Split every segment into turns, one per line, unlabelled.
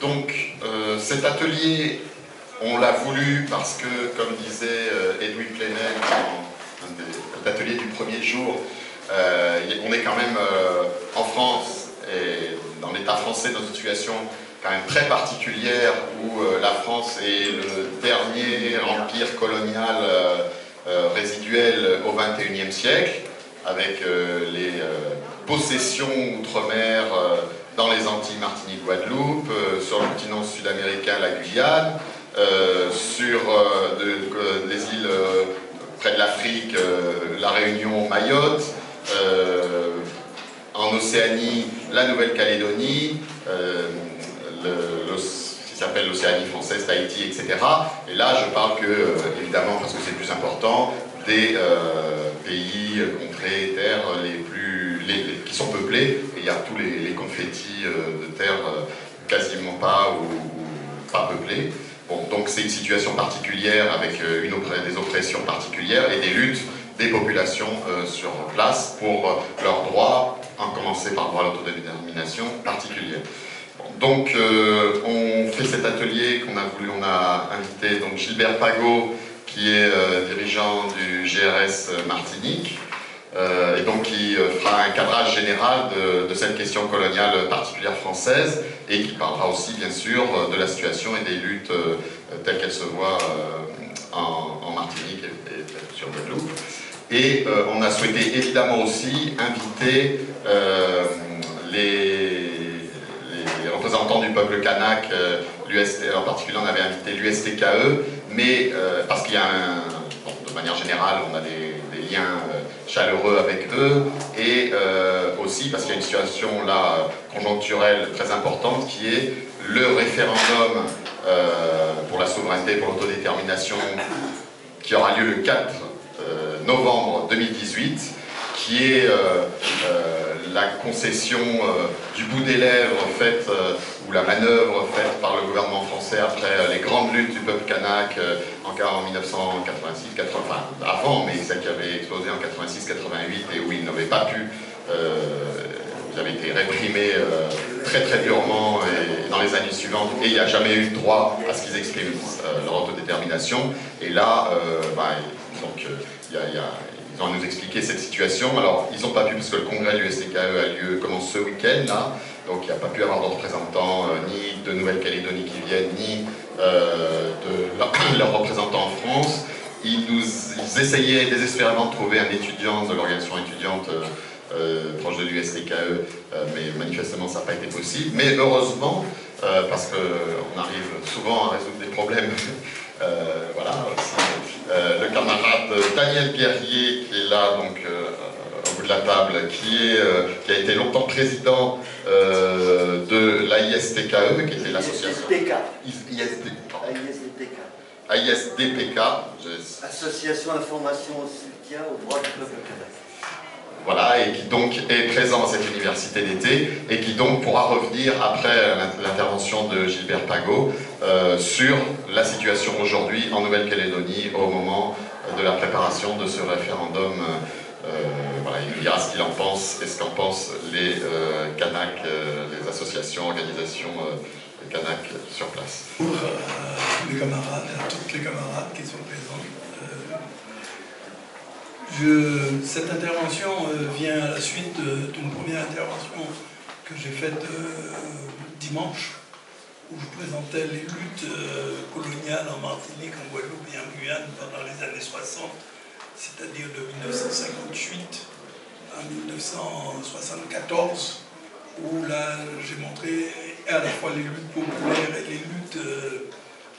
Donc euh, cet atelier, on l'a voulu parce que, comme disait euh, Edwin Plenel dans l'atelier du premier jour, euh, on est quand même en France et dans l'état français dans une situation quand même très particulière où la France est le dernier empire colonial résiduel au XXIe siècle, avec les possessions outre-mer dans les Antilles, Martinique, Guadeloupe, euh, sur le continent sud-américain, la Guyane, euh, sur euh, les îles près de l'Afrique, la Réunion, Mayotte, en Océanie, la Nouvelle-Calédonie, ce qui s'appelle l'Océanie française, Tahiti, etc. Et là, je parle que, évidemment, parce que c'est plus important, des pays, contrées, terres les plus, qui sont peuplés il y a tous les, confettis euh, de terre euh, quasiment pas ou, pas peuplés. donc c'est une situation particulière avec euh, des oppressions particulières et des luttes des populations sur place pour leurs droits, en commencer par le droit à l'autodétermination particulier. donc on fait cet atelier qu'on a voulu, on a invité donc Gilbert Pagot qui est dirigeant du GRS Martinique, euh, et donc qui euh, fera un cadrage général de, cette question coloniale particulière française et qui parlera aussi bien sûr de la situation et des luttes euh, telles qu'elles se voient en, Martinique et, sur Guadeloupe. Et on a souhaité évidemment aussi inviter les, représentants du peuple kanak, en particulier on avait invité l'USTKE, mais parce qu'il y a un, de manière générale on a des liens chaleureux avec eux, et euh, aussi parce qu'il y a une situation là conjoncturelle très importante qui est le référendum euh, pour la souveraineté, pour l'autodétermination, qui aura lieu le 4 euh, novembre 2018, qui est la concession du bout des lèvres faite, ou la manœuvre faite par le gouvernement français après les grandes luttes du peuple kanak en 1986, 80, enfin avant, mais celle qui avait explosé en 86-88 et où il n'avait pas pu, euh, ils avaient été réprimés euh, très très durement dans les années suivantes et il n'y a jamais eu droit à ce qu'ils expriment euh, leur autodétermination. Et là, bah, donc, il y a, ils à nous expliquer cette situation. Alors, ils n'ont pas pu, parce que le congrès du STKE a lieu, commence ce week-end, là, donc il n'y a pas pu avoir de représentants, ni de Nouvelle-Calédonie qui viennent, ni euh, de leurs représentants en France. Ils, nous, essayaient désespérément de trouver un étudiant de l'organisation étudiante euh, euh, proche de l'USTKE, mais manifestement ça n'a pas été possible. Mais heureusement, parce qu'on arrive souvent à résoudre des problèmes, voilà, le camarade Daniel Guerrier qui est là, donc au bout de la table, qui, est, qui a été longtemps président de l'AISTKE, qui était l'association... AISDPK.
Association Information au soutien au droit du peuple
Voilà, et qui donc est présent à cette université d'été, et qui donc pourra revenir après l'intervention de Gilbert Pagot euh, sur la situation aujourd'hui en Nouvelle-Calédonie au moment de la préparation de ce référendum. Euh, voilà, il dira ce qu'il en pense et ce qu'en pensent les euh, Kanaks, les associations, organisations Kanak sur place.
Tous les camarades toutes les camarades qui sont présents. Euh, cette intervention euh, vient à la suite d'une première intervention que j'ai faite euh, dimanche, où je présentais les luttes coloniales en Martinique, en Guadeloupe et en Guyane pendant les années 60, c'est-à-dire de 1958 à 1974 où là j'ai montré à la fois les luttes populaires et les luttes euh,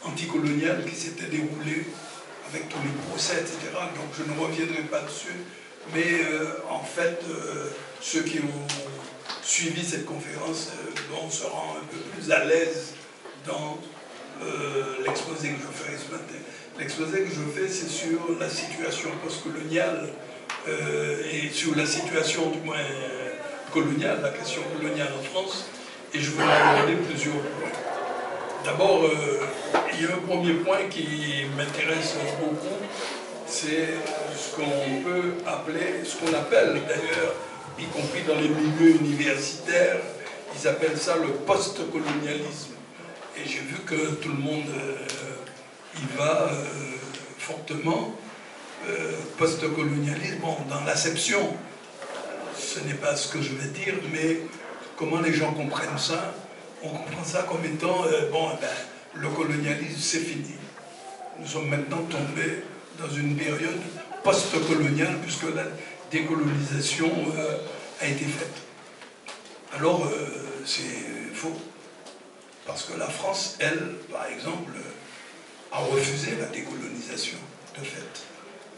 anticoloniales qui s'étaient déroulées avec tous les procès, etc. Donc je ne reviendrai pas dessus. Mais euh, en fait, euh, ceux qui ont suivi cette conférence vont se rendre un peu plus à l'aise dans l'exposé que je ferai ce matin. L'exposé que je fais, c'est sur la situation postcoloniale et sur la situation, du moins, coloniale, la question coloniale en France, et je vais aborder plusieurs points. D'abord, euh, il y a un premier point qui m'intéresse beaucoup, c'est ce qu'on peut appeler, ce qu'on appelle d'ailleurs, y compris dans les milieux universitaires, ils appellent ça le post-colonialisme. Et j'ai vu que tout le monde y va fortement. Post-colonialisme, bon, dans l'acception, ce n'est pas ce que je veux dire, mais comment les gens comprennent ça On comprend ça comme étant, bon, eh ben, le colonialisme, c'est fini. Nous sommes maintenant tombés dans une période post-coloniale, puisque la décolonisation euh, a été faite. Alors, euh, c'est faux. Parce que la France, elle, par exemple, a refusé la décolonisation, de fait.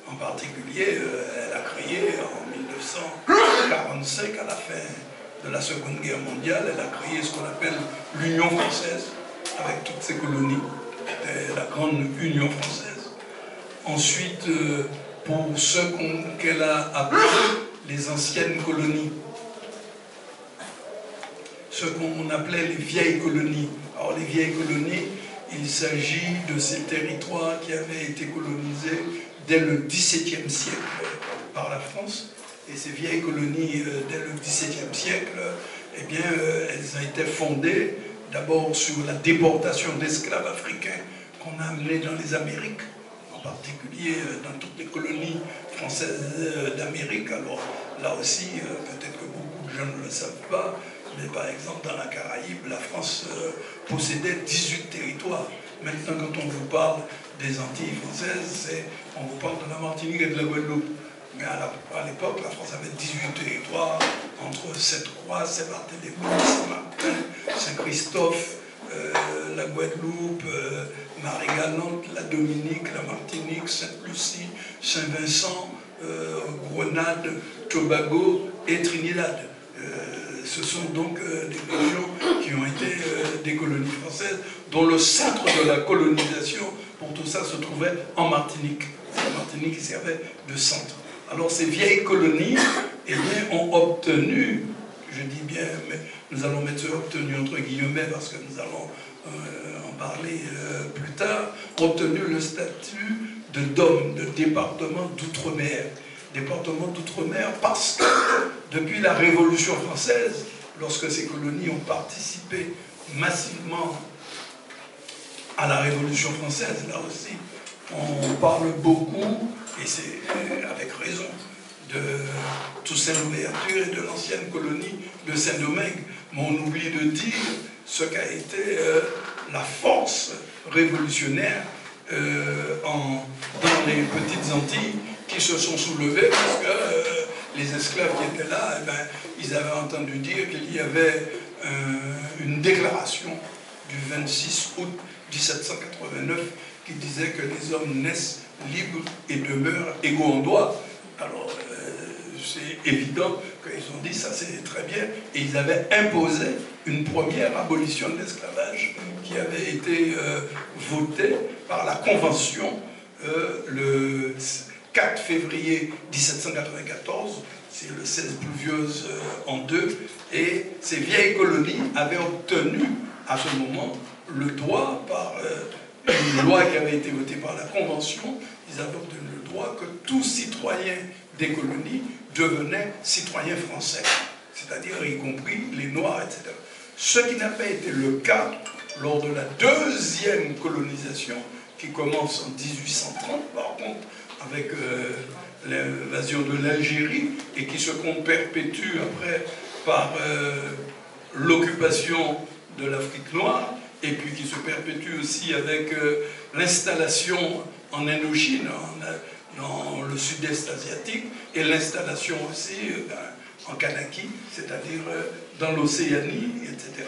En particulier, euh, elle a créé en 1945, à la fin de la Seconde Guerre mondiale, elle a créé ce qu'on appelle l'Union française, avec toutes ses colonies, la Grande Union française. Ensuite, euh, pour ceux qu'elle a appelés les anciennes colonies, ce qu'on appelait les vieilles colonies. Alors les vieilles colonies, il s'agit de ces territoires qui avaient été colonisés dès le XVIIe siècle par la France. Et ces vieilles colonies, euh, dès le XVIIe siècle, eh bien, euh, elles ont été fondées d'abord sur la déportation d'esclaves africains qu'on a amenés dans les Amériques particulier euh, dans toutes les colonies françaises d'Amérique. Alors là aussi, peut-être que beaucoup de gens ne le savent pas, mais par exemple dans la Caraïbe, la France possédait 18 territoires. Maintenant, quand on vous parle des Antilles françaises, on vous parle de la Martinique et de la Guadeloupe. Mais à l'époque, la France avait 18 territoires entre Sainte-Croix, Saint-Barthélemy, Saint-Martin, Saint-Christophe, la Guadeloupe, Marie-Galante, la Dominique, la Martinique, Sainte-Lucie, Saint-Vincent, euh, Grenade, Tobago et Trinidad. Euh, ce sont donc euh, des régions qui ont été des colonies françaises, dont le centre de la colonisation pour tout ça se trouvait en Martinique. Martinique servait de centre. Alors ces vieilles colonies eh ont obtenu, je dis bien, mais nous allons mettre obtenu entre guillemets parce que nous allons parler euh, plus tard, obtenu le statut de DOM, de département d'outre-mer. Département d'outre-mer parce que depuis la Révolution française, lorsque ces colonies ont participé massivement à la Révolution française, là aussi, on parle beaucoup, et c'est euh, avec raison, de Toussaint Louverture et de l'ancienne colonie de Saint-Domingue. Mais on oublie de dire ce qu'a été euh, la force révolutionnaire euh, en, dans les petites Antilles qui se sont soulevées parce que les esclaves qui étaient là, eh ben, ils avaient entendu dire qu'il y avait une déclaration du 26 août 1789 qui disait que les hommes naissent libres et demeurent égaux en droit. Alors, c'est évident qu'ils ont dit ça c'est très bien. Et ils avaient imposé une première abolition de l'esclavage qui avait été euh, votée par la Convention euh, le 4 février 1794, c'est le 16 pluvieuse euh, en deux, et ces vieilles colonies avaient obtenu à ce moment le droit par une loi qui avait été votée par la Convention, ils avaient le droit que tout citoyen des colonies devenaient citoyens français, c'est-à-dire y compris les Noirs, etc. Ce qui n'a pas été le cas lors de la deuxième colonisation qui commence en 1830, par contre, avec euh, l'invasion de l'Algérie et qui se perpétue après par euh, l'occupation de l'Afrique noire et puis qui se perpétue aussi avec euh, l'installation en Indochine, dans le sud-est asiatique, et l'installation aussi en Kanaki, c'est-à-dire euh, dans l'Océanie, etc.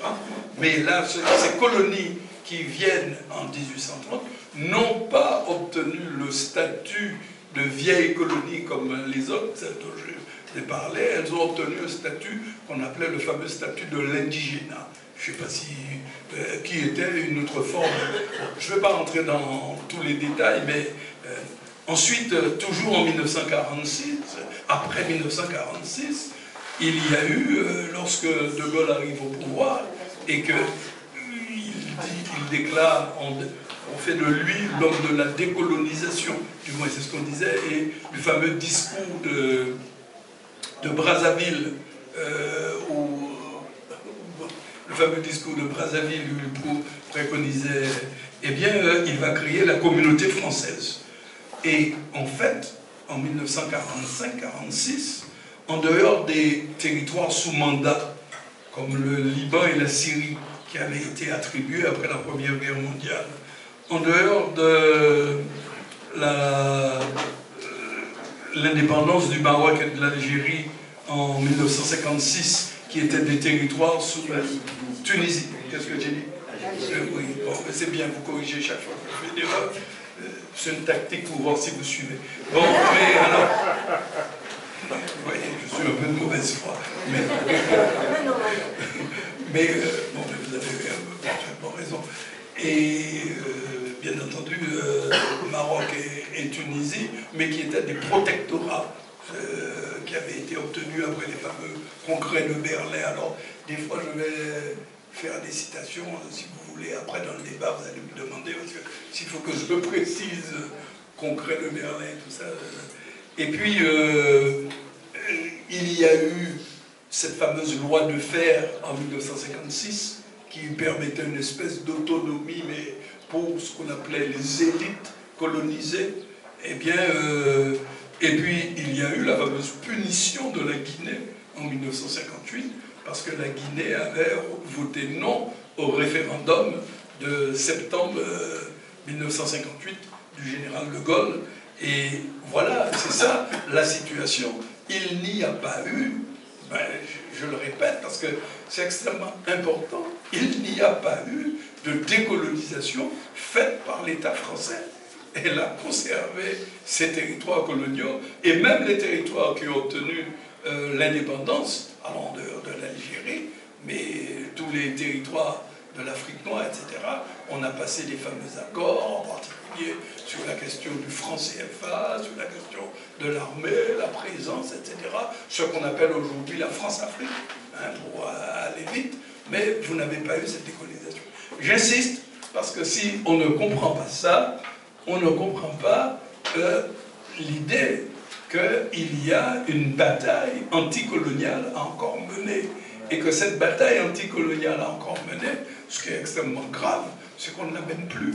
Mais là, ces colonies qui viennent en 1830 n'ont pas obtenu le statut de vieille colonie comme les autres, celles dont je ai parlé, elles ont obtenu un statut qu'on appelait le fameux statut de l'indigénat. Je ne sais pas si, euh, qui était une autre forme. je ne vais pas rentrer dans tous les détails, mais euh, ensuite, toujours en 1946, après 1946, il y a eu, euh, lorsque De Gaulle arrive au pouvoir, et qu'il il déclare, on, fait de lui l'homme de la décolonisation, du moins c'est ce qu'on disait, et le fameux discours de, de Brazzaville, euh, le fameux discours de Brazzaville, il préconisait, eh bien, euh, il va créer la communauté française. Et en fait, en 1945-46, en dehors des territoires sous mandat, comme le Liban et la Syrie, qui avaient été attribués après la Première Guerre mondiale, en dehors de euh, l'indépendance du Maroc et de l'Algérie en 1956, qui étaient des territoires sous Tunisie. Qu'est-ce que j'ai dit euh, Oui, c'est bien, vous corrigez chaque fois que je fais. Euh, c'est une tactique pour voir si vous suivez. Bon, mais alors. Vous voyez, je suis un peu de mauvaise foi. Mais, mais bon, vous avez parfaitement raison. Et bien entendu, Maroc et, Tunisie, mais qui étaient des protectorats euh, qui avaient été obtenus après les fameux congrès de Berlin. Alors, des fois, je vais faire des citations, si vous voulez, après dans le débat, vous allez me demander, parce que s'il faut que je précise congrès de Berlin, tout ça. Euh. Et puis, euh, il y a eu cette fameuse loi de fer en 1956 qui permettait une espèce d'autonomie, mais pour ce qu'on appelait les élites colonisées. Eh bien, et puis, il y a eu la fameuse punition de la Guinée en 1958, parce que la Guinée avait voté non au référendum de septembre 1958 euh, du général de Gaulle. Et voilà, c'est ça la situation. Il n'y a pas eu, ben, je, le répète parce que c'est extrêmement important, il n'y a pas eu de décolonisation faite par l'État français elle a conservé ses territoires coloniaux et même les territoires qui ont obtenu euh, l'indépendance, allant de, de l'Algérie, mais tous les territoires de l'Afrique noire, etc. On a passé des fameux accords, en particulier sur la question du franc CFA, sur la question de l'armée, la présence, etc. Ce qu'on appelle aujourd'hui la France-Afrique, hein, pour aller vite, mais vous n'avez pas eu cette décolonisation. J'insiste, parce que si on ne comprend pas ça, on ne comprend pas l'idée qu'il y a une bataille anticoloniale à encore mener. Et que cette bataille anticoloniale a encore mené, ce qui est extrêmement grave, c'est qu'on ne la mène plus.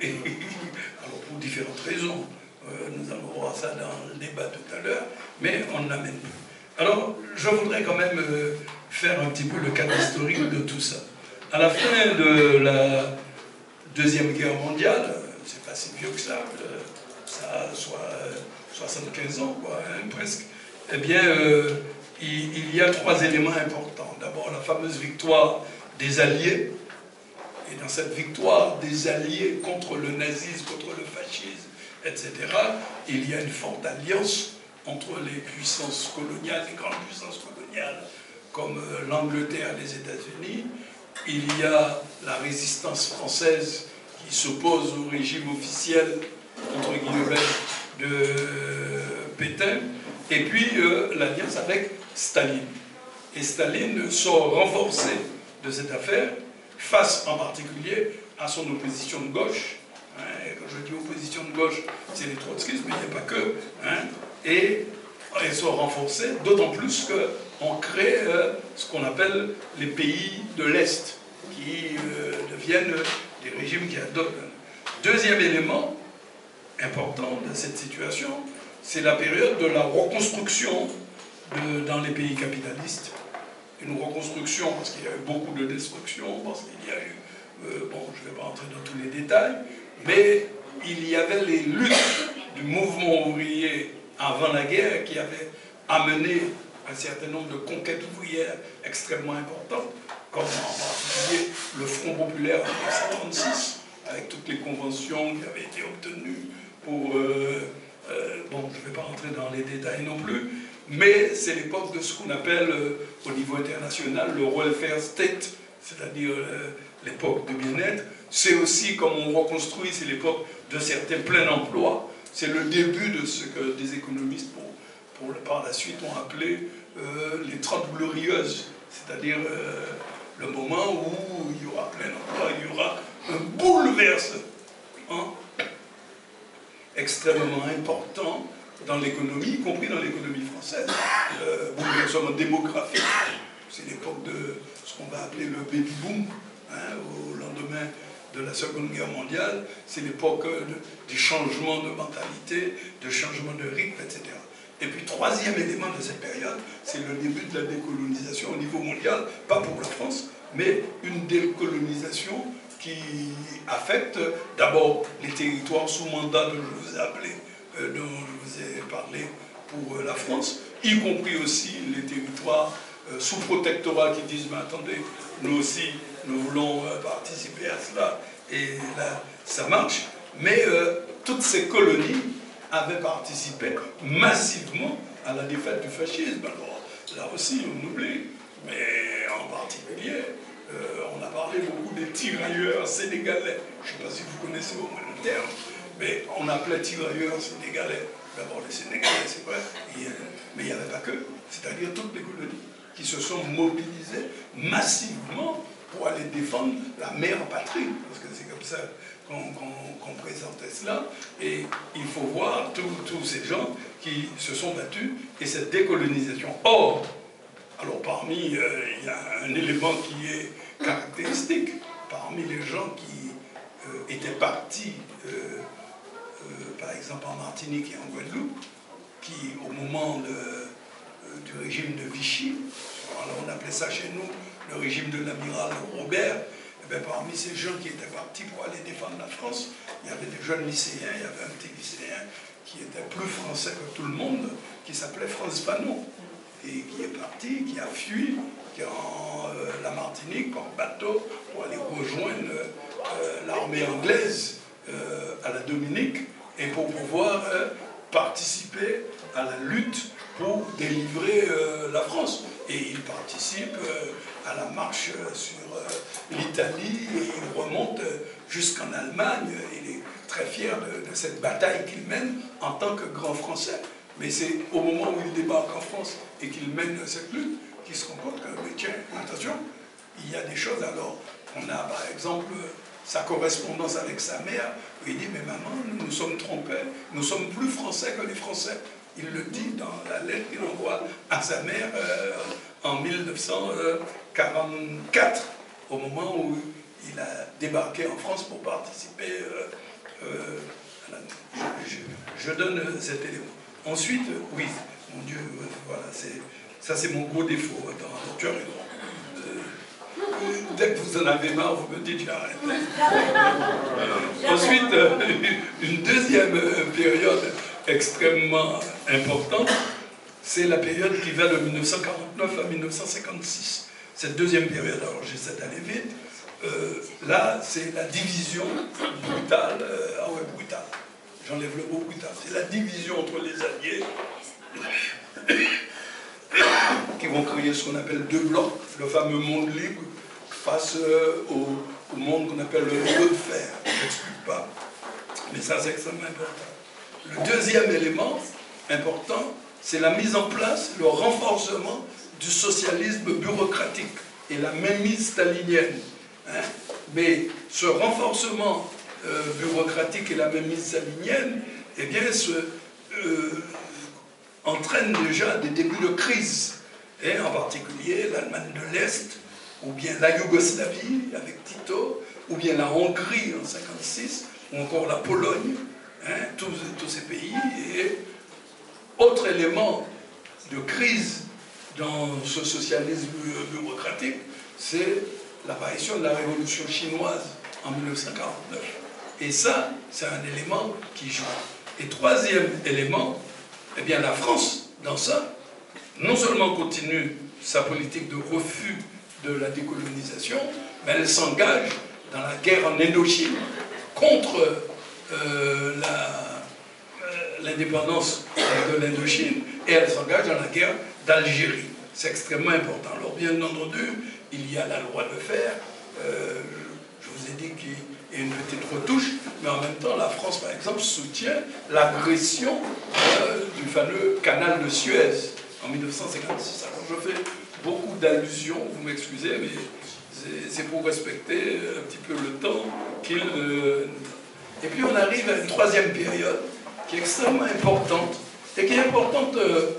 Et, alors pour différentes raisons. Euh, nous allons voir ça dans le débat tout à l'heure, mais on ne l'amène plus. Alors, je voudrais quand même euh, faire un petit peu le cadre historique de tout ça. À la fin de la Deuxième Guerre mondiale, si vieux que ça, ça a soit 75 ans, quoi, hein, presque, eh bien, euh, il, y a trois éléments importants. D'abord, la fameuse victoire des Alliés, et dans cette victoire des Alliés contre le nazisme, contre le fascisme, etc., il y a une forte alliance entre les puissances coloniales, les grandes puissances coloniales, comme euh, l'Angleterre et les États-Unis. Il y a la résistance française qui s'oppose au régime officiel, entre guillemets, de Pétain, et puis euh, l'alliance avec Staline. Et Staline sort renforcé de cette affaire, face en particulier à son opposition de gauche. Hein, quand je dis opposition de gauche, c'est les trotskistes, mais il n'y a pas que. Hein, et elle sort renforcée, d'autant plus qu'on crée euh, ce qu'on appelle les pays de l'Est, qui euh, deviennent régimes qui adoptent. Deuxième élément important de cette situation, c'est la période de la reconstruction dans les pays capitalistes. Une reconstruction parce qu'il y a eu beaucoup de destruction, parce qu'il y a eu, euh, bon, je ne vais pas entrer dans tous les détails, mais il y avait les luttes du mouvement ouvrier avant la guerre qui avaient amené un certain nombre de conquêtes ouvrières extrêmement importantes en particulier le Front populaire en 1936, avec toutes les conventions qui avaient été obtenues pour... Euh, euh, bon, je ne vais pas rentrer dans les détails non plus, mais c'est l'époque de ce qu'on appelle euh, au niveau international le welfare state, c'est-à-dire l'époque de bien-être. C'est aussi, comme on reconstruit, c'est l'époque de certains pleins emplois. C'est le début de ce que des économistes, pour, par la suite, ont appelé les 30 glorieuses, c'est-à-dire le moment où il y aura plein d'emplois, il y aura un bouleversement extrêmement important dans l'économie, y compris dans l'économie française. Euh, bouleversement démographique, c'est l'époque de ce qu'on va appeler le baby boom, hein, au lendemain de la Seconde Guerre mondiale, c'est l'époque du changement de mentalité, de changement de rythme, etc. Et puis, troisième élément de cette période, c'est le début de la décolonisation au niveau mondial, pas pour la France, mais une décolonisation qui affecte d'abord les territoires sous mandat dont je vous ai appelé, euh, dont je vous ai parlé pour euh, la France, y compris aussi les territoires euh, sous protectorat qui disent mais attendez, nous aussi nous voulons participer à cela et là ça marche. Mais toutes ces colonies avaient participé massivement à la défaite du fascisme. Alors là aussi on oublie, mais en particulier euh, on a parlé beaucoup des tirailleurs sénégalais. Je ne sais pas si vous connaissez au moins le terme, mais on appelait tirailleurs sénégalais. D'abord les Sénégalais, c'est vrai, mais il n'y avait pas que, c'est-à-dire toutes les colonies qui se sont mobilisées massivement pour aller défendre la mère patrie, parce que c'est comme ça qu'on présentait cela. Et il faut voir tous ces gens qui se sont battus et cette décolonisation. Or, alors parmi, euh, il y a un élément qui est caractéristique, parmi les gens qui euh, étaient partis, euh, par exemple en Martinique et en Guadeloupe, qui au moment du régime de Vichy, alors on appelait ça chez nous le régime de l'amiral Robert, eh parmi ces gens qui étaient partis pour aller défendre la France, il y avait des jeunes lycéens, il y avait un petit lycéen qui était plus français que tout le monde, qui s'appelait France Fanon et qui est parti, qui a fui en euh, la Martinique en bateau pour aller rejoindre euh, l'armée anglaise euh, à la Dominique et pour pouvoir participer à la lutte pour délivrer la France. Et il participe à la marche sur l'Italie et il remonte jusqu'en Allemagne. Il est très fier de cette bataille qu'il mène en tant que grand Français. Mais c'est au moment où il débarque en France et qu'il mène cette lutte qu'il se rend compte que, mais tiens, attention, il y a des choses. Alors, on a par exemple sa correspondance avec sa mère, où il dit, mais maman, nous nous sommes trompés, nous sommes plus français que les Français. Il le dit dans la lettre qu'il envoie à sa mère euh, en 1944, au moment où il a débarqué en France pour participer. Euh, euh, je donne cet élément. Ensuite, oui, mon Dieu, voilà, ça c'est mon gros défaut. Attends, tu as raison. Dès que vous en avez marre, vous me dites j'arrête. Ensuite, une deuxième période extrêmement importante, c'est la période qui va de 1949 à 1956. Cette deuxième période, alors j'essaie d'aller vite, là c'est la division brutale, ah ouais, brutale, j'enlève le mot tard, c'est la division entre les alliés qui vont créer ce qu'on appelle deux blocs, le fameux monde libre face euh, au, monde qu'on appelle le monde de fer. Je n'explique pas, mais ça c'est extrêmement important. Le deuxième élément important, c'est la mise en place, le renforcement du socialisme bureaucratique et la mainmise stalinienne. Hein. Mais ce renforcement euh, bureaucratique et la même mise salinienne, eh bien, euh, entraîne déjà des débuts de crise, et en particulier l'Allemagne de l'Est, ou bien la Yougoslavie avec Tito, ou bien la Hongrie en 1956, ou encore la Pologne, hein, tous, ces pays. Autre élément de crise dans ce socialisme bureaucratique, c'est l'apparition de la révolution chinoise en 1949. Et ça, c'est un élément qui joue. Et troisième élément, eh bien la France, dans ça, non seulement continue sa politique de refus de la décolonisation, mais elle s'engage dans la guerre en Indochine contre l'indépendance de l'Indochine et elle s'engage dans la guerre d'Algérie. C'est extrêmement important. Alors bien entendu, il y a la loi de fer. Euh, je vous ai dit qu'il et une petite retouche, mais en même temps, la France, par exemple, soutient l'agression euh, du fameux canal de Suez en 1956. Alors je fais beaucoup d'allusions, vous m'excusez, mais c'est pour respecter un petit peu le temps qu'il... Euh, et puis on arrive à une troisième période qui est extrêmement importante, et qui est importante euh,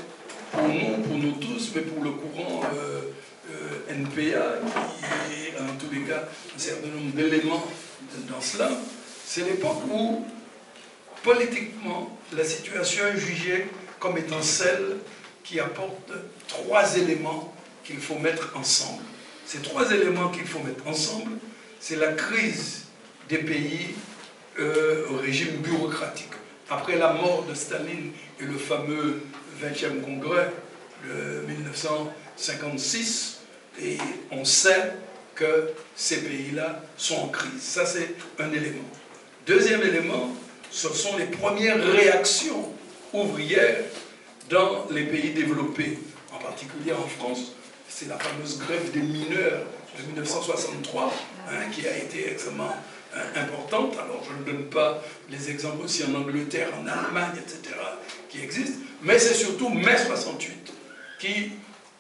pour nous, pour nous tous, mais pour le courant NPA, qui est en tous les cas un certain nombre d'éléments dans cela, c'est l'époque où, politiquement, la situation est jugée comme étant celle qui apporte trois éléments qu'il faut mettre ensemble. Ces trois éléments qu'il faut mettre ensemble, c'est la crise des pays euh, au régime bureaucratique. Après la mort de Staline et le fameux 20e congrès de 1956, et on sait que ces pays-là sont en crise. Ça, c'est un élément. Deuxième élément, ce sont les premières réactions ouvrières dans les pays développés, en particulier en France. C'est la fameuse grève des mineurs de 1963 hein, qui a été extrêmement importante. Alors je ne donne pas les exemples aussi en Angleterre, en Allemagne, etc., qui existent, mais c'est surtout mai 68 qui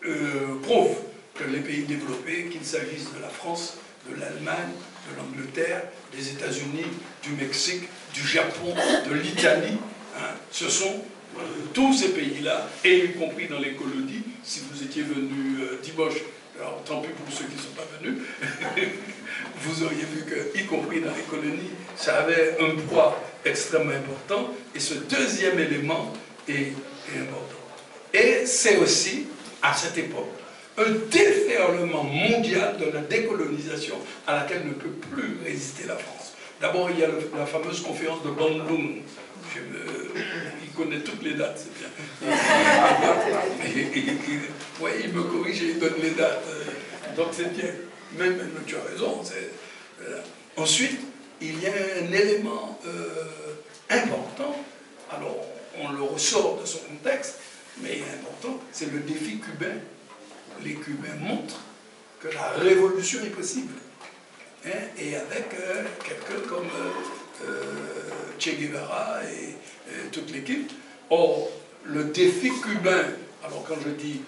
euh, prouve que les pays développés, qu'il s'agisse de la France, de l'Allemagne, de l'Angleterre, des États-Unis, du Mexique, du Japon, de l'Italie, hein, ce sont euh, tous ces pays-là, et y compris dans les colonies, si vous étiez venu euh, dimanche, alors tant pis pour ceux qui ne sont pas venus, vous auriez vu que, y compris dans les colonies, ça avait un poids extrêmement important, et ce deuxième élément est, est important. Et c'est aussi, à cette époque, un déferlement mondial de la décolonisation à laquelle ne peut plus résister la France. D'abord, il y a la fameuse conférence de Bandung. Je il connaît toutes les dates, c'est bien. Oui, il me corrige et il donne les dates. Donc c'est bien. Même, tu as raison. Ensuite, il y a un élément euh, important. Alors, on le ressort de son contexte, mais important, c'est le défi cubain les Cubains montrent que la révolution est possible. Hein, et avec euh, quelqu'un comme euh, euh, Che Guevara et, toute l'équipe. Or, le défi cubain, alors quand je dis,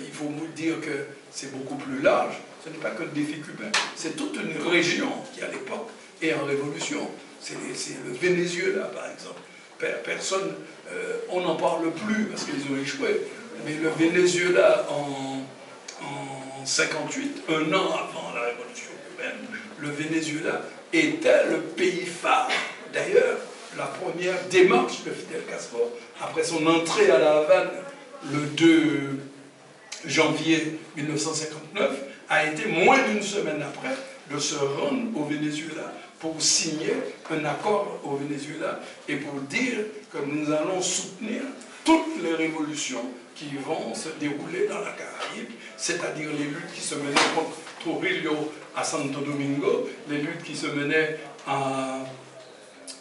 il faut vous dire que c'est beaucoup plus large, ce n'est pas que le défi cubain, c'est toute une région qui à l'époque est en révolution. C'est le Venezuela par exemple. Personne, on n'en parle plus parce qu'ils ont échoué, mais le Venezuela en, en 58, un an avant la révolution cubaine, le Venezuela était le pays phare. D'ailleurs, la première démarche de Fidel Castro, après son entrée à la Havane le 2 janvier 1959, a été moins d'une semaine après de se rendre au Venezuela pour signer un accord au Venezuela et pour dire que nous allons soutenir toutes les révolutions qui vont se dérouler dans la Caraïbe, c'est-à-dire les luttes qui se menaient contre Trujillo à Santo Domingo, les luttes qui se menaient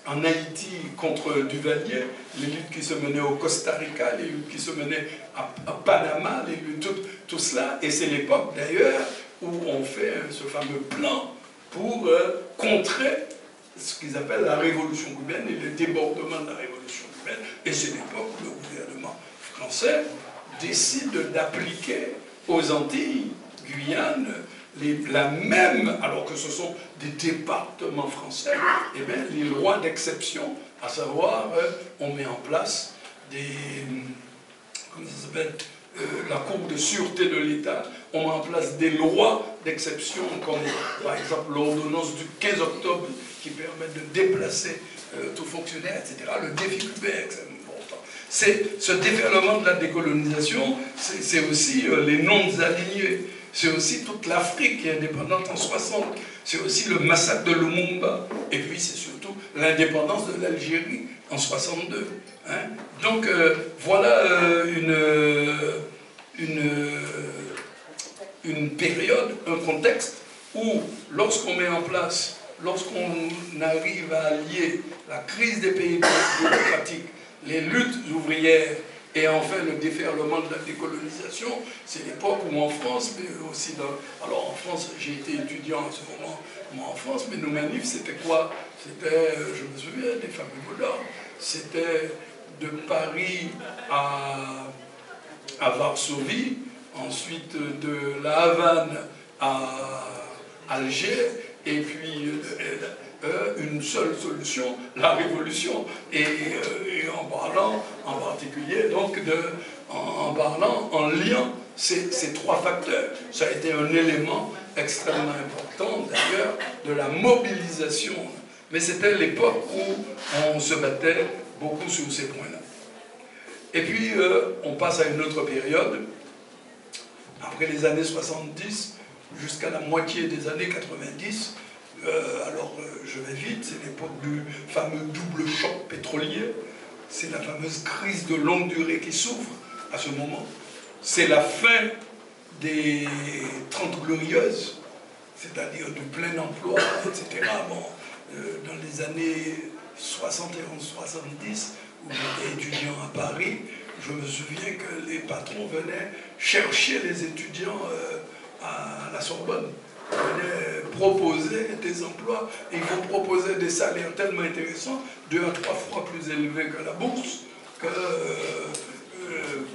en Haïti contre Duvalier, les luttes qui se menaient au Costa Rica, les luttes qui se menaient à, Panama, les luttes, tout, cela. Et c'est l'époque d'ailleurs où on fait ce fameux plan pour euh, contrer ce qu'ils appellent la révolution cubaine et le débordement de la révolution cubaine. Et c'est l'époque où le gouvernement français décide d'appliquer aux Antilles, Guyane, la même, alors que ce sont des départements français, eh bien, les lois d'exception, à savoir, euh, on met en place des, comment ça s'appelle, euh, la Cour de sûreté de l'État, on met en place des lois d'exception, comme par exemple l'ordonnance du 15 octobre qui permet de déplacer euh, tout fonctionnaire, etc. Le défi cubain, c'est ce déferlement de la décolonisation, c'est aussi euh, les non-alignés, c'est aussi toute l'Afrique qui est indépendante en 60, c'est aussi le massacre de Lumumba, et puis c'est surtout l'indépendance de l'Algérie en 62. Hein. Donc euh, voilà euh, une, une, une période, un contexte où lorsqu'on met en place, lorsqu'on arrive à allier la crise des pays démocratiques les luttes ouvrières et enfin le déferlement de la décolonisation, c'est l'époque où en France, mais aussi dans... Alors en France, j'ai été étudiant en ce moment, moi en France, mais nos manifs, c'était quoi? C'était, je me souviens, des fameux mots c'était de Paris à, à Varsovie, ensuite de La Havane à Alger, et puis euh, euh, une seule solution, la révolution. Et, euh, en parlant en particulier donc de, en, parlant, en liant ces, ces, trois facteurs. Ça a été un élément extrêmement important, d'ailleurs, de la mobilisation. Mais c'était l'époque où on se battait beaucoup sur ces points-là. Et puis, euh, on passe à une autre période, après les années 70, jusqu'à la moitié des années 90. Euh, alors, euh, je vais vite, c'est l'époque du fameux double choc pétrolier. C'est la fameuse crise de longue durée qui s'ouvre à ce moment. C'est la fin des 30 glorieuses, c'est-à-dire du plein emploi, etc. Euh, dans les années 71-70, où j'étais étudiant à Paris, je me souviens que les patrons venaient chercher les étudiants à la Sorbonne. Proposer des emplois ils vous proposaient des salaires tellement intéressants, deux à trois fois plus élevés que la bourse, que euh,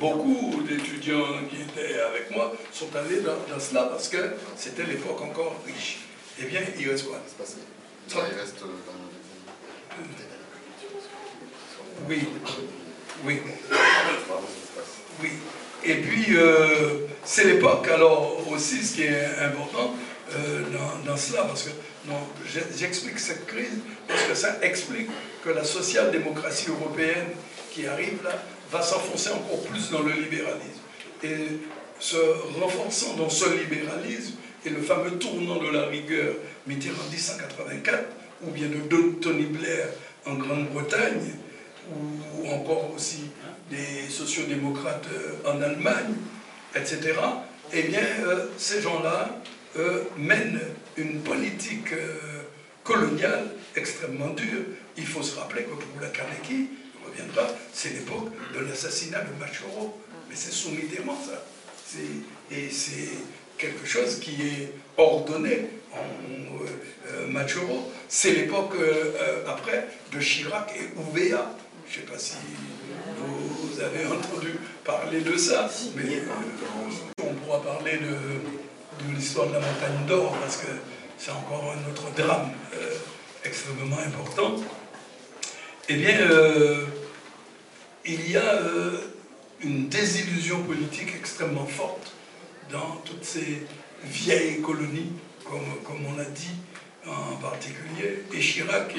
beaucoup d'étudiants qui étaient avec moi sont allés dans, cela parce que c'était l'époque encore riche. Eh bien, il reste quoi?
Il reste dans
Oui. Oui. Oui. Et puis, euh, c'est l'époque, alors aussi, ce qui est important euh, dans, cela, parce que j'explique cette crise, parce que ça explique que la social-démocratie européenne qui arrive là va s'enfoncer encore plus dans le libéralisme. Et se renforçant dans ce libéralisme, et le fameux tournant de la rigueur Mitterrand 1884, ou bien de Tony Blair en Grande-Bretagne, ou encore aussi des sociodémocrates euh, en Allemagne, etc., eh bien, euh, ces gens-là euh, mènent une politique coloniale extrêmement dure. Il faut se rappeler que pour la Carnegie, reviendra, c'est l'époque de l'assassinat de Machoro. Mais c'est sous Mitterrand, ça. Et c'est quelque chose qui est ordonné en Machoro. C'est l'époque, après, de Chirac et Ouvéa. Je ne sais pas si vous avez entendu parler de ça, mais euh, on pourra parler de, l'histoire de la montagne d'or parce que c'est encore un autre drame euh, extrêmement important. Eh bien, euh, il y a une désillusion politique extrêmement forte dans toutes ces vieilles colonies, comme, comme on l'a dit en particulier. Et Chirac,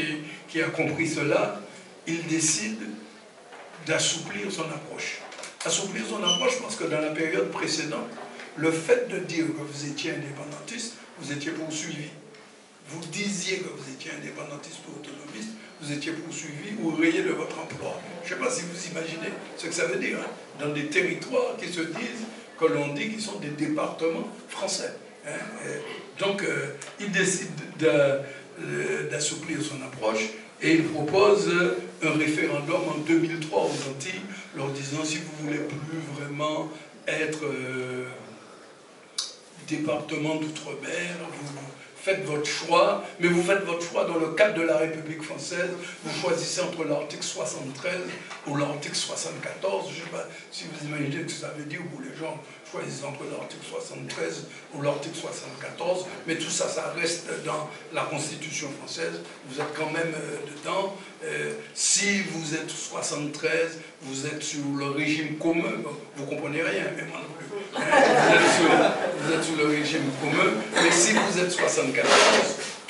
qui a compris cela, il décide d'assouplir son approche. Assouplir son approche parce que dans la période précédente, le fait de dire que vous étiez indépendantiste, vous étiez poursuivi. Vous disiez que vous étiez indépendantiste ou autonomiste, vous étiez poursuivi ou rayé de votre emploi. Je ne sais pas si vous imaginez ce que ça veut dire. Hein. Dans des territoires qui se disent, que l'on dit qu'ils sont des départements français. Hein. Donc, euh, il décide d'assouplir son approche et il propose un référendum en 2003 aux Antilles, leur disant si vous voulez plus vraiment être euh, département d'outre-mer, vous faites votre choix, mais vous faites votre choix dans le cadre de la République française. Vous choisissez entre l'article 73 ou l'article 74. Je ne sais pas si vous imaginez que ça veut dire pour les gens choisissent entre l'article 73 ou l'article 74, mais tout ça, ça reste dans la Constitution française. Vous êtes quand même euh, dedans. Euh, si vous êtes 73, vous êtes sous le régime commun, vous comprenez rien, mais moi non plus. Vous êtes, sous, vous êtes sous le régime commun, mais si vous êtes 74,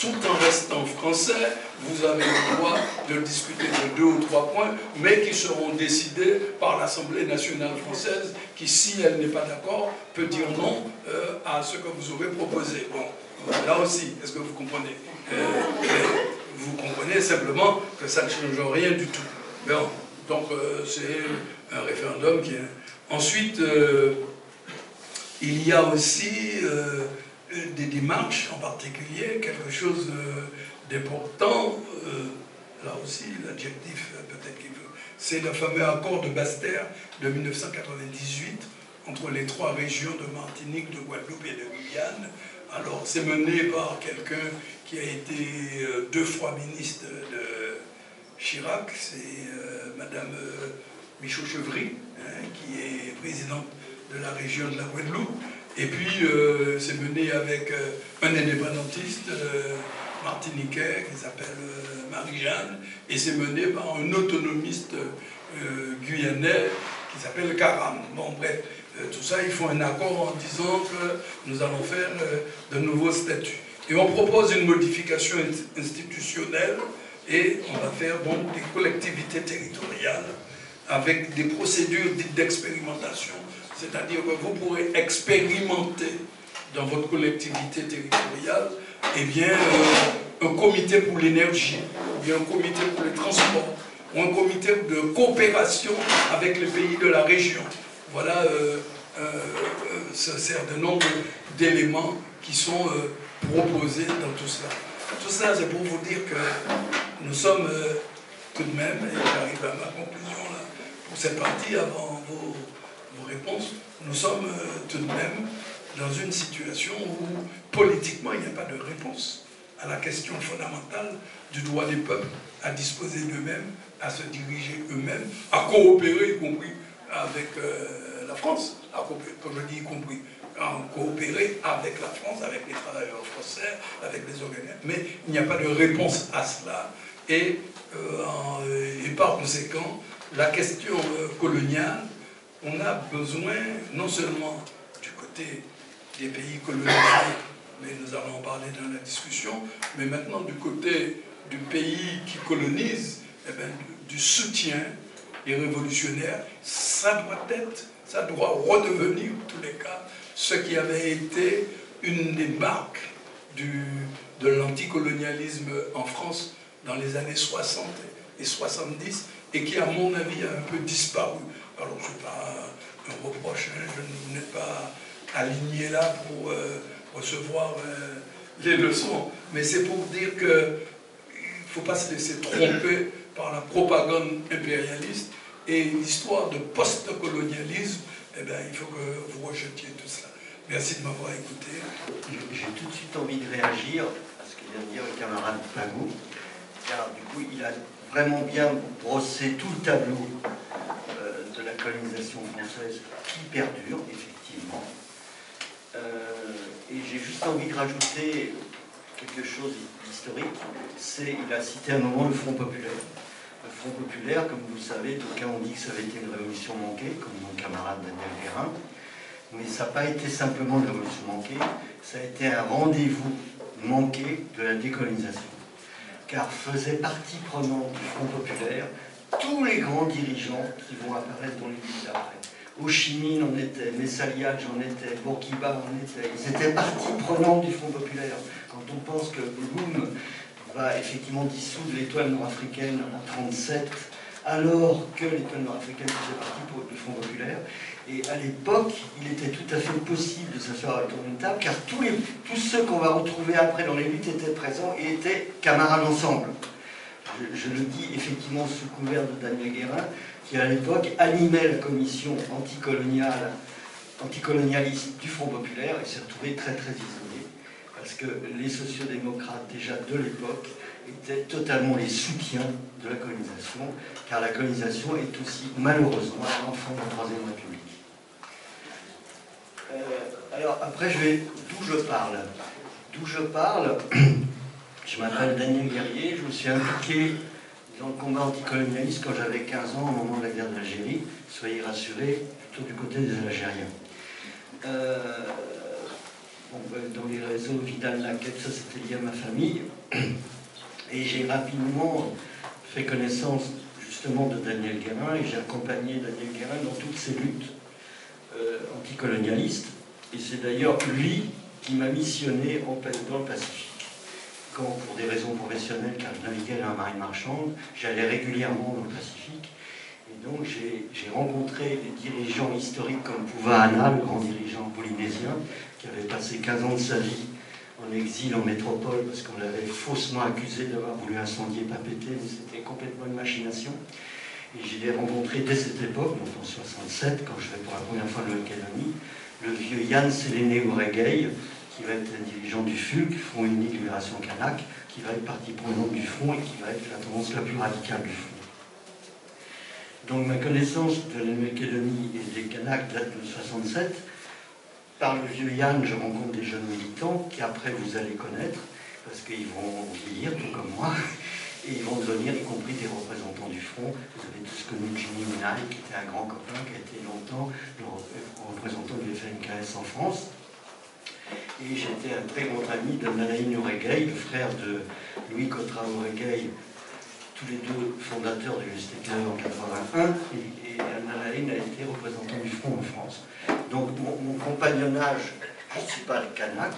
tout en restant français, vous avez le droit de discuter de deux ou trois points, mais qui seront décidés par l'Assemblée nationale française, qui, si elle n'est pas d'accord, peut dire non euh, à ce que vous aurez proposé. Bon, là aussi, est-ce que vous comprenez? Euh, Vous comprenez simplement que ça ne change rien du tout. Bon, donc euh, c'est un référendum qui est... Ensuite, il y a aussi des démarches en particulier, quelque chose d'important, euh, là aussi l'adjectif euh, peut-être qu'il veut, c'est le fameux accord de Basse-Terre de 1998 entre les trois régions de Martinique, de Guadeloupe et de Guyane. Alors c'est mené par quelqu'un qui a été euh, deux fois ministre de Chirac, c'est Madame Michaud-Chevry, hein, qui est présidente de la région de la Guadeloupe. Et puis, euh, c'est mené avec euh, un indépendantiste euh, martiniquais qui s'appelle Marie-Jeanne, et c'est mené par un autonomiste guyanais qui s'appelle le Caram. Bon, bref, euh, tout ça, il faut un accord en disant que nous allons faire euh, de nouveaux statuts. Et on propose une modification institutionnelle et on va faire des collectivités territoriales avec des procédures dites d'expérimentation. C'est-à-dire que vous pourrez expérimenter dans votre collectivité territoriale eh bien, euh, un comité pour l'énergie, ou bien un comité pour les transports, ou un comité de coopération avec les pays de la région. Voilà euh, euh, un certain nombre d'éléments qui sont proposés dans tout cela. Tout ça, c'est pour vous dire que nous sommes tout de même, et j'arrive à ma conclusion là, pour cette partie avant vos, nous sommes tout de même dans une situation où politiquement il n'y a pas de réponse à la question fondamentale du droit des peuples à disposer d'eux-mêmes, à se diriger eux-mêmes, à coopérer, y compris avec euh, la France, à coopérer, comme je dis y compris, à coopérer avec la France, avec les travailleurs français, avec les organismes. Mais il n'y a pas de réponse à cela. Et, euh, par conséquent, la question euh, coloniale, on a besoin non seulement du côté des pays colonisés, mais nous allons en parler dans la discussion, mais maintenant du côté du pays qui colonise, eh bien, du soutien des révolutionnaires, ça doit être, ça doit redevenir, en tous les cas, ce qui avait été une des marques de l'anticolonialisme en France dans les années 60 et 70, et qui, à mon avis, a un peu disparu. Alors, ce n'est pas un reproche, hein, je n'ai pas aligné là pour euh, recevoir euh, les leçons. Mais c'est pour dire qu'il ne faut pas se laisser tromper par la propagande impérialiste et l'histoire de post-colonialisme, eh bien, il faut que vous rejetiez tout cela. Merci de m'avoir écouté.
J'ai tout de suite envie de réagir à ce que vient de dire le camarade Pagou, car du coup, il a vraiment bien brossé tout le tableau colonisation française qui perdure, effectivement. Euh, et j'ai juste envie de rajouter quelque chose d'historique. C'est, il a cité un moment le Front populaire. Le Front populaire, comme vous le savez, cas ont dit que ça avait été une révolution manquée, comme mon camarade Daniel Guérin. Mais ça n'a pas été simplement une révolution manquée, ça a été un rendez-vous manqué de la décolonisation. Car faisait partie prenante du Front populaire tous les grands dirigeants qui vont apparaître dans les villes d'après. Ho en était, Messaliach en était, Bourguiba en était. Ils étaient partie prenante du Front populaire. Quand on pense que Blum va effectivement dissoudre l'étoile nord-africaine en 1937, alors que l'étoile nord-africaine faisait partie du Front populaire. Et à l'époque, il était tout à fait possible de s'asseoir autour d'une table, car tous, tous ceux qu'on va retrouver après dans les luttes étaient présents et étaient camarades ensemble. Je, le dis effectivement sous couvert de Daniel Guérin, qui à l'époque animait la commission anticoloniale, anticolonialiste du Front populaire et s'est retrouvé très très isolé parce que les sociodémocrates déjà de l'époque étaient totalement les soutiens de la colonisation, car la colonisation est aussi malheureusement un enfant de la Troisième République. Euh, alors après, je vais d'où je parle? D'où je parle, je m'appelle Daniel Guerrier, je me suis impliqué dans le combat anticolonialiste quand j'avais 15 ans au moment de la guerre d'Algérie. Soyez rassurés, plutôt du côté des Algériens. Euh, ben, dans les réseaux Vidal-Laquette, ça c'était lié à ma famille. Et j'ai rapidement fait connaissance justement de Daniel Guérin et j'ai accompagné Daniel Guérin dans toutes ses luttes euh, anticolonialistes. Et c'est d'ailleurs lui qui m'a missionné en, dans le Pacifique quand, pour des raisons professionnelles, car je naviguais dans la marine marchande, j'allais régulièrement dans le Pacifique. Et donc j'ai rencontré des dirigeants historiques comme Pouva le grand dirigeant polynésien, qui avait passé 15 ans de sa vie en exil en métropole parce qu'on l'avait faussement accusé d'avoir voulu incendier Papété, mais c'était complètement une machination. Et j'ai rencontré dès cette époque, donc en 67, quand je vais pour la première fois de l'Académie, le vieux Yann Séléné Ouregay, qui va être un dirigeant du FUC, Front Unique Libération Kanak, qui va être partie prenante du Front et qui va être la tendance la plus radicale du Front. Donc ma connaissance de la Nouvelle-Calédonie et des Kanaks date de 67. Par le vieux Yann, je rencontre des jeunes militants qui après vous allez connaître, parce qu'ils vont vieillir, tout comme moi. Et ils vont devenir, y compris des représentants du front. Vous avez tous connu Jimmy Minari, qui était un grand copain, qui a été longtemps représentant du FNKS en France. Et j'étais un très grand ami de Nanaïn Oregay, le frère de Louis Cotra Oregay, tous les deux fondateurs de l'USTK en 81. Et, et a été représentant du front en France. Donc mon, compagnonnage je ne suis pas le Kanak,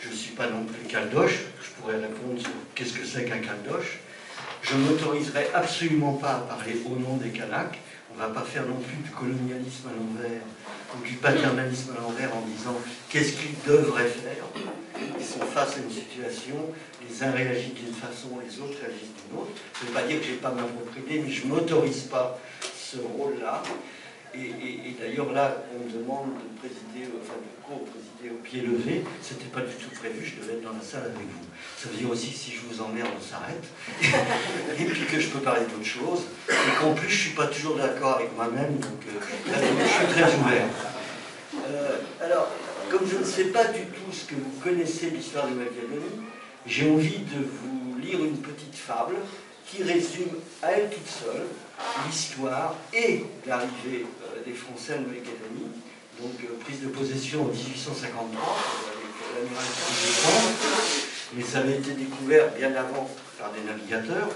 je ne suis pas non plus Caldoche. Je pourrais répondre sur qu'est-ce que c'est qu'un Caldoche. Je ne m'autoriserai absolument pas à parler au nom des Kanaks. On ne va pas faire non plus du colonialisme à l'envers ou du paternalisme à l'envers en disant qu'est-ce qu'ils devraient faire? Ils sont face à une situation, les uns réagissent d'une façon, les autres réagissent d'une autre. Ça ne veut pas dire que je n'ai pas ma propre mais je ne m'autorise pas ce rôle-là. Et, d'ailleurs, là, on me demande de présider, enfin de co-présider au pied levé. C'était pas du tout prévu, je devais être dans la salle avec vous. Ça veut dire aussi, si je vous emmerde, on s'arrête. et puis que je peux parler d'autre chose. Et qu'en plus, je suis pas toujours d'accord avec moi-même, donc euh, je suis très ouvert. Euh, alors, comme je ne sais pas du tout ce que vous connaissez l'histoire de Machiavelli, j'ai envie de vous lire une petite fable qui résume à elle toute seule l'histoire et l'arrivée euh, des Français en Nouvelle-Calédonie, donc prise de possession en 1853 avec l'amiral mais ça avait été découvert bien avant par des navigateurs,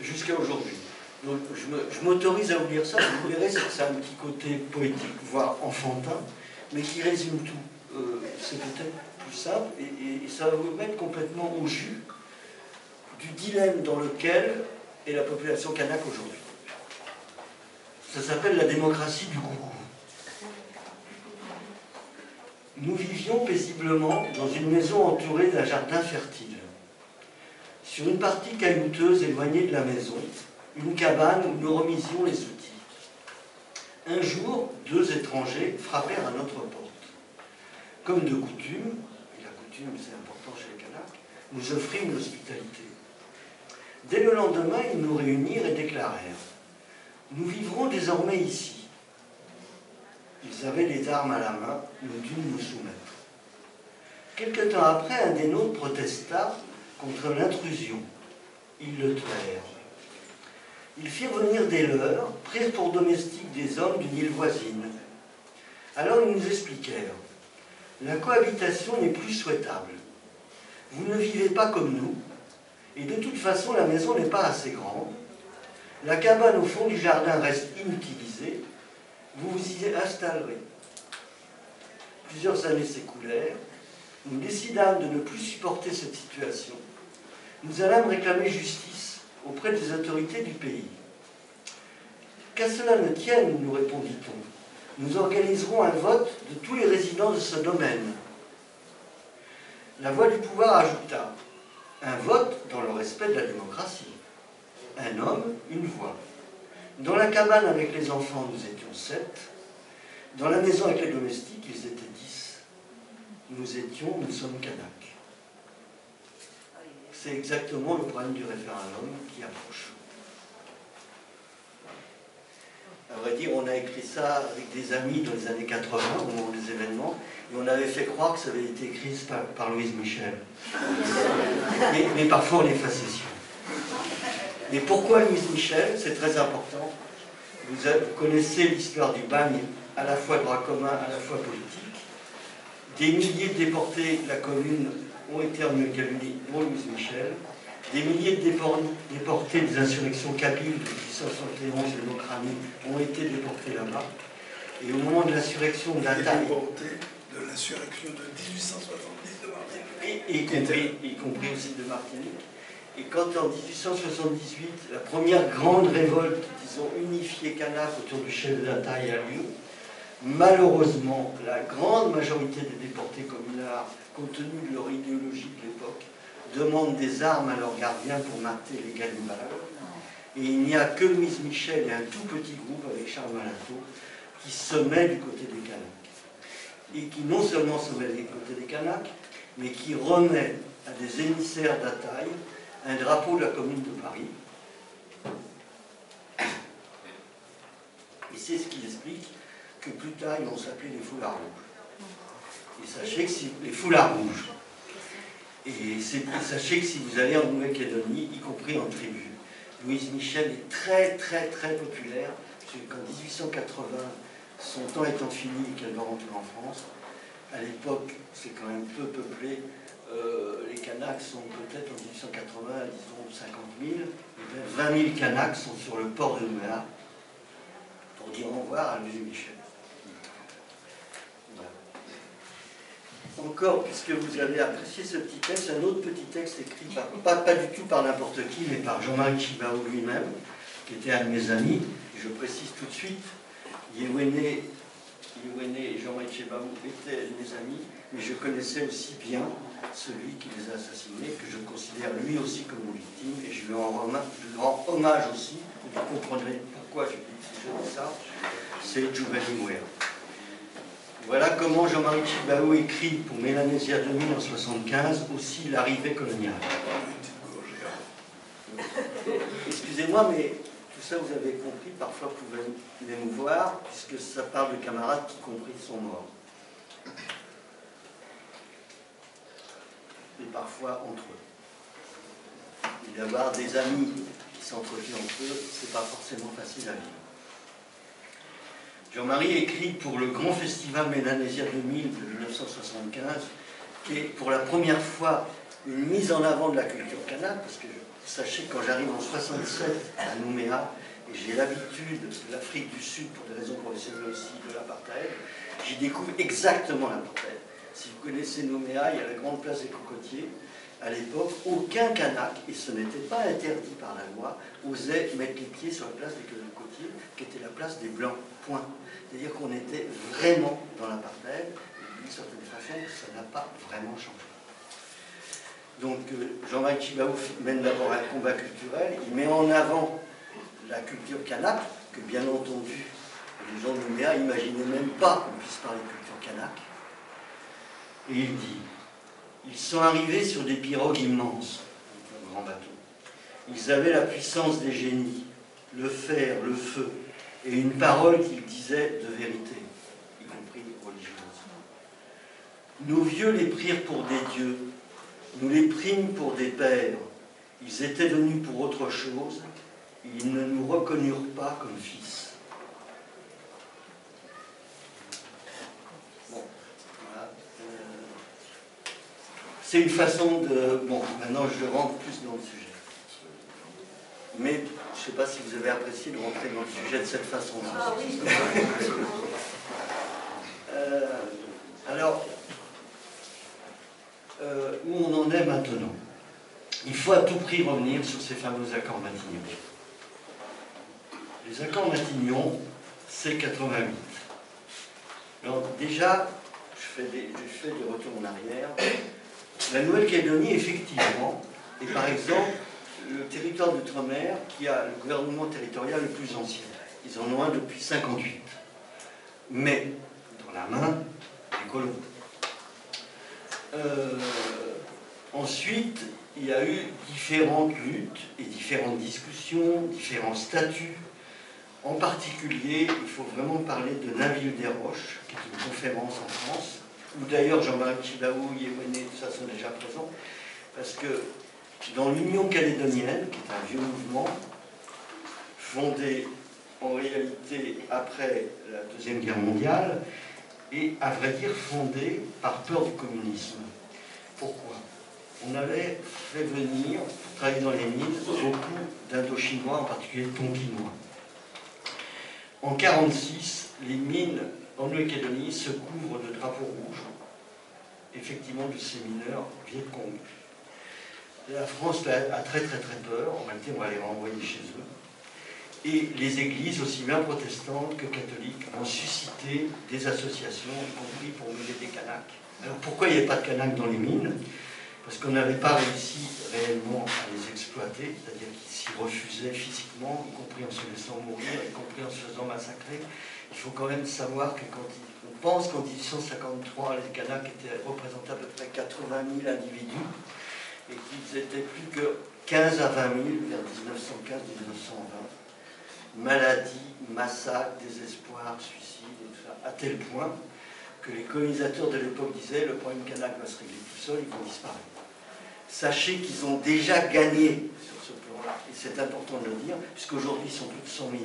jusqu'à aujourd'hui. Donc je m'autorise à vous ça, vous verrez, c'est un petit côté poétique, voire enfantin, mais qui résume tout. Euh, c'est peut-être plus simple et, ça va vous mettre complètement au jus du dilemme dans lequel est la population kanak aujourd'hui. Ça s'appelle la démocratie du coucou. Nous vivions paisiblement dans une maison entourée d'un jardin fertile. Sur une partie caillouteuse éloignée de la maison, une cabane où nous remisions les outils. Un jour, deux étrangers frappèrent à notre porte. Comme de coutume, et la coutume c'est important chez les Kanaks, nous offrîmes l'hospitalité. Dès le lendemain, ils nous réunirent et déclarèrent Nous vivrons désormais ici. Ils avaient les armes à la main, nous dûmes nous soumettre. Quelque temps après, un des nôtres protesta contre l'intrusion. Ils le tuèrent. Ils firent venir des leurs, pris pour domestiques des hommes d'une île voisine. Alors ils nous expliquèrent La cohabitation n'est plus souhaitable. Vous ne vivez pas comme nous, et de toute façon, la maison n'est pas assez grande. La cabane au fond du jardin reste inutilisée. Vous vous y installerez. Plusieurs années s'écoulèrent. Nous décidâmes de ne plus supporter cette situation. Nous allâmes réclamer justice auprès des autorités du pays. Qu'à cela ne tienne, nous répondit-on, nous organiserons un vote de tous les résidents de ce domaine. La voix du pouvoir ajouta un vote dans le respect de la démocratie. Un homme, une voix. Dans la cabane avec les enfants, nous étions sept. Dans la maison avec les domestiques, ils étaient dix. Nous étions, nous sommes Kanak. C'est exactement le problème du référendum qui approche. À vrai dire, on a écrit ça avec des amis dans les années 80, au moment des événements, et on avait fait croire que ça avait été écrit par, Louise Michel. Mais, parfois on est facétieux. Mais pourquoi Louise Michel C'est très important. Vous, connaissez l'histoire du bagne, à la fois droit commun, à la fois politique. Des milliers de déportés de la commune ont été en Nouvelle-Calédonie, dont Louise Michel. Des milliers de déportés des insurrections kabyles de 1871 et de l'Ukraine ont été déportés là-bas. Et au moment de l'insurrection de la taille
de l'insurrection de 1870 de Martinique.
Y, compris, y compris aussi de Martinique. Et quand en 1878, la première grande révolte, disons, unifiée Kanak autour du chef d'Ataï a lieu, malheureusement, la grande majorité des déportés communards, compte tenu de leur idéologie de l'époque, demandent des armes à leurs gardiens pour mater les cannibales. Et il n'y a que Louise Michel et un tout petit groupe avec Charles Malato qui se met du côté des Kanaks et qui non seulement se met des côtés des Kanaks, mais qui remet à des émissaires d'Ataï un drapeau de la commune de Paris. Et c'est ce qui explique que plus tard, ils vont s'appeler les foulards rouges. Et sachez que si les foulards rouges, Et sachez que si vous allez en Nouvelle-Calédonie, y compris en tribu, Louise Michel est très très très populaire, parce qu'en 1880, son temps étant fini et qu'elle va rentrer en France, à l'époque, c'est quand même peu peuplé. Euh, les Kanaks sont peut-être en 1880, disons 50 000. 20 000 Kanaks sont sur le port de Nouméa pour dire au revoir à Louise Michel. Encore, puisque vous avez apprécié ce petit texte, un autre petit texte écrit pas, pas du tout par n'importe qui, mais par Jean-Marie Chibaou lui-même, qui était un de mes amis. je précise tout de suite, Yewene, et Jean-Marie Chibaou étaient mes amis, mais je connaissais aussi bien celui qui les a assassinés, que je considère lui aussi comme une victime, et je lui rends, hommage aussi, vous comprendrez pourquoi je dis ça, c'est Giovanni. Voilà comment Jean-Marie Chibaou écrit pour Mélanésia 2000 en 1975 aussi l'arrivée coloniale. Excusez-moi, mais tout ça vous avez compris, parfois vous pouvez me voir, puisque ça parle de camarades qui compris sont morts. Et parfois entre eux. Et d'avoir des amis qui s'entretuent entre eux, c'est pas forcément facile à vivre. Jean-Marie écrit pour le grand festival Mélanésia 2000 de 1975, qui est pour la première fois une mise en avant de la culture kanak, parce que sachez quand j'arrive en 67 à Nouméa, et j'ai l'habitude de l'Afrique du Sud, pour des raisons professionnelles aussi, de l'apartheid, j'y découvre exactement l'apartheid. Si vous connaissez Nouméa, il y a la grande place des cocotiers. À l'époque, aucun kanak, et ce n'était pas interdit par la loi, osait mettre les pieds sur la place des cocotiers, qui était la place des Blancs. Point. C'est-à-dire qu'on était vraiment dans l'apartheid, et d'une certaine façon, ça n'a pas vraiment changé. Donc euh, Jean-Marc Chibaou mène d'abord un combat culturel, il met en avant la culture kanak, que bien entendu, les gens de Nouméa n'imaginaient même pas qu'on puisse parler de culture kanak. Et il dit, ils sont arrivés sur des pirogues immenses, un grand bateau. Ils avaient la puissance des génies, le fer, le feu, et une parole qu'il disait de vérité, y compris religieuse. Nos vieux les prirent pour des dieux, nous les prîmes pour des pères. Ils étaient venus pour autre chose, ils ne nous reconnurent pas comme fils. Bon, voilà. Euh, c'est une façon de... Bon, maintenant je rentre plus dans le sujet. Mais je ne sais pas si vous avez apprécié de rentrer dans le sujet de cette façon-là. Ah euh, alors, euh, où on en est maintenant? Il faut à tout prix revenir sur ces fameux accords Matignon. Les accords Matignon, c'est 88. Alors déjà, je fais, des, je fais des retours en arrière. La Nouvelle-Calédonie, effectivement, est par exemple le territoire d'outre-mer qui a le gouvernement territorial le plus ancien. Ils en ont un depuis 58. Mais dans la main des colons. Euh, ensuite, il y a eu différentes luttes et différentes discussions, différents statuts. En particulier, il faut vraiment parler de Naville des Roches, qui est une conférence en France, où d'ailleurs Jean-Marie Chilaou, Yémené, tout ça sont déjà présents, parce que dans l'Union calédonienne, qui est un vieux mouvement, fondé en réalité après la Deuxième Guerre mondiale, et à vrai dire fondé par peur du communisme. Pourquoi? On avait fait venir, pour travailler dans les mines, beaucoup d'Indochinois, en particulier de Tonkinois. En 1946, les mines en Nouvelle-Calédonie se couvrent de drapeaux rouges, effectivement de ces mineurs Vietcong. La France a très très très peur, en réalité on va les renvoyer chez eux. Et les églises, aussi bien protestantes que catholiques, ont suscité des associations, y compris pour mener des canaques. Alors pourquoi il n'y avait pas de canaques dans les mines? Parce qu'on n'avait pas réussi réellement à les exploiter, c'est-à-dire qu'ils s'y refusaient physiquement, y compris en se laissant mourir, y compris en se faisant massacrer. Il faut quand même savoir que quand on pense qu'en 1853, les canaques étaient représentés à peu près 80 000 individus, et qu'ils étaient plus que 15 à 20 000 vers 1915-1920. Maladies, massacres, désespoir, suicide, et tout ça, à tel point que les colonisateurs de l'époque disaient le problème kanak va se régler tout seul, ils vont disparaître. sachez qu'ils ont déjà gagné sur ce plan-là. Et c'est important de le dire, puisqu'aujourd'hui, ils sont plus de 100 000.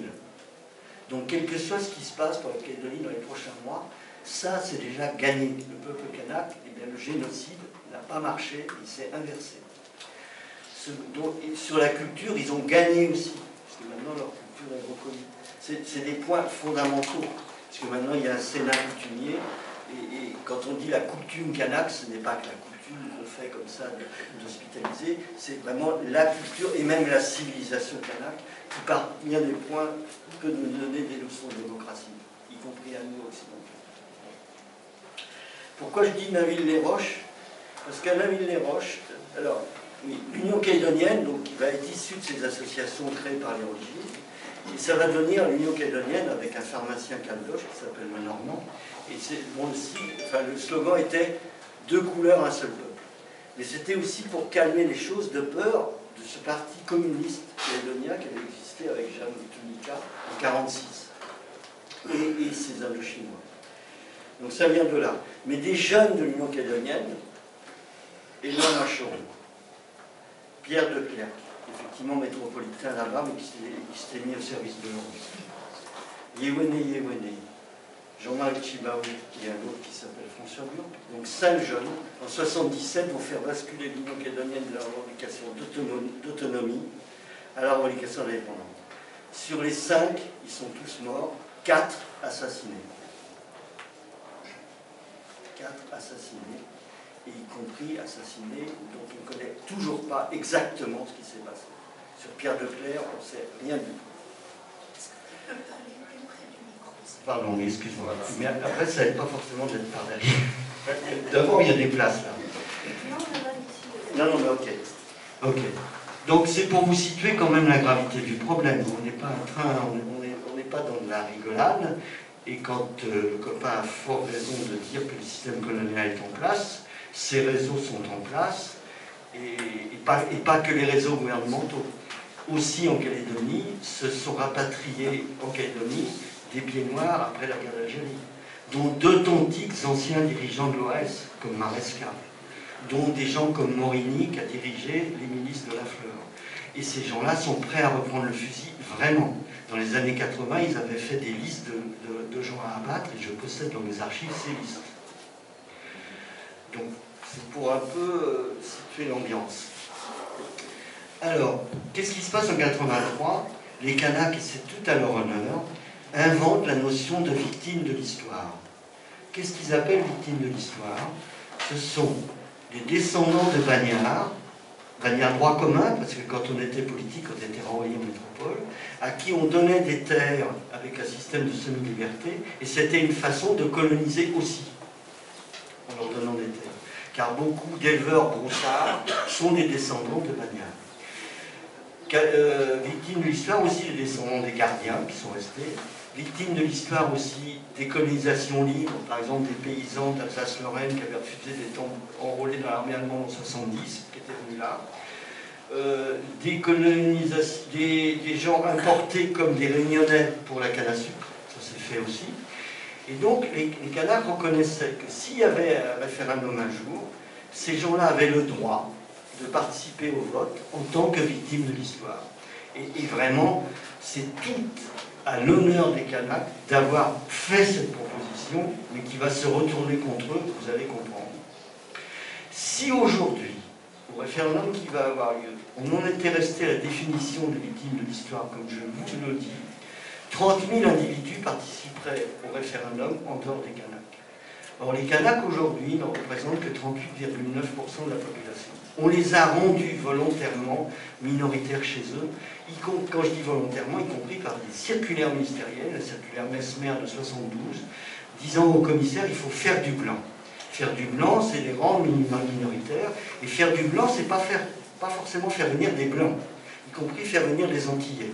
Donc, quel que soit ce qui se passe pour la Calédonie dans les prochains mois, ça, c'est déjà gagné. Le peuple kanak, eh bien, le génocide n'a pas marché, il s'est inversé. sur la culture, ils ont gagné aussi, parce que maintenant leur culture est reconnue. C'est des points fondamentaux, parce que maintenant il y a un Sénat coutumier, et, quand on dit la coutume kanak, ce n'est pas que la coutume qu'on fait comme ça d'hospitaliser, c'est vraiment la culture et même la civilisation kanak qui parvient des points de nous donner des leçons de démocratie, y compris à nous occidentaux. Pourquoi je dis Naville-les-Roches Parce qu'à Naville-les-Roches, alors, l'Union calédonienne, donc, qui va être issue de ces associations créées par les Rogiers, et ça va devenir l'Union calédonienne avec un pharmacien caldoche qui s'appelle le Normand. Et bon, aussi, enfin, le slogan était deux couleurs, un seul peuple. Mais c'était aussi pour calmer les choses de peur de ce parti communiste calédonien qui avait existé avec Jeanne Tunica en 1946 et, et ses Indochinois. Donc ça vient de là. Mais des jeunes de l'Union calédonienne, Éloin Macheron, Pierre de Clerc, effectivement métropolitain là-bas, mais qui s'était mis au service de l'Europe. Yewene Yewene, Jean-Marc Chibaou et un autre qui s'appelle François Blanc. Donc cinq jeunes, en 77, vont faire basculer l'Union calédonienne de la revendication d'autonomie à la revendication d'indépendance. Sur les cinq, ils sont tous morts, quatre assassinés quatre assassinés, et y compris assassinés dont on ne connaît toujours pas exactement ce qui s'est passé. Sur Pierre de Clerc, on ne sait rien du tout. Pardon, excuse-moi. Mais après, ça n'aide pas forcément d'être par derrière. D'abord, il y a des places là. Non, non, mais ok. Ok. Donc c'est pour vous situer quand même la gravité du problème. On n'est pas en train, on n'est pas dans de la rigolade. Et quand euh, le copain a fort raison de dire que le système colonial est en place, ces réseaux sont en place, et, pas, que les réseaux gouvernementaux. Aussi en Calédonie, se sont rapatriés en Calédonie des pieds noirs après la guerre d'Algérie, dont d'authentiques anciens dirigeants de l'OAS, comme Maresca, dont des gens comme Morini qui a dirigé les milices de la Fleur. Et ces gens-là sont prêts à reprendre le fusil, vraiment. Dans les années 80, ils avaient fait des listes de, gens à abattre et je possède dans mes archives ces listes. Donc, c'est pour un peu euh, situer l'ambiance. Alors, qu'est-ce qui se passe en 83 Les Kanaks, et c'est tout à leur honneur, inventent la notion de victime de l'histoire. Qu'est-ce qu'ils appellent victime de l'histoire? Ce sont des descendants de bagnards a un droit commun, parce que quand on était politique, on était renvoyé en métropole, à qui on donnait des terres avec un système de semi-liberté, et c'était une façon de coloniser aussi, en leur donnant des terres. Car beaucoup d'éleveurs broussards sont des descendants de Bagnard. Euh, de l'histoire aussi les descendants des gardiens qui sont restés, victimes de l'histoire aussi des colonisations libres, par exemple des paysans d'Alsace-Lorraine qui avaient refusé d'être enrôlés dans l'armée allemande en 70, qui étaient venus là, euh, des, gens importés comme des réunionnais pour la canne à sucre, ça s'est fait aussi. Et donc les, les reconnaissaient que s'il y avait un référendum un jour, ces gens-là avaient le droit de participer au vote en tant que victimes de l'histoire. Et, et, vraiment, c'est tout à l'honneur des Kanaks d'avoir fait cette proposition, mais qui va se retourner contre eux, vous allez comprendre. Si aujourd'hui, au référendum qui va avoir lieu, on en était resté à la définition de victime de l'histoire, comme je vous le dis, 30 000 individus participeraient au référendum en dehors des Kanaks. Or, les Kanaks aujourd'hui ne représentent que 38,9% de la population. On les a rendus volontairement minoritaires chez eux, quand je dis volontairement, y compris par des circulaires ministérielles, la circulaire Mesmer de 72, disant au commissaire il faut faire du blanc. Faire du blanc, c'est les rendre minoritaires, et faire du blanc, c'est pas, faire, pas forcément faire venir des blancs, y compris faire venir des Antillais.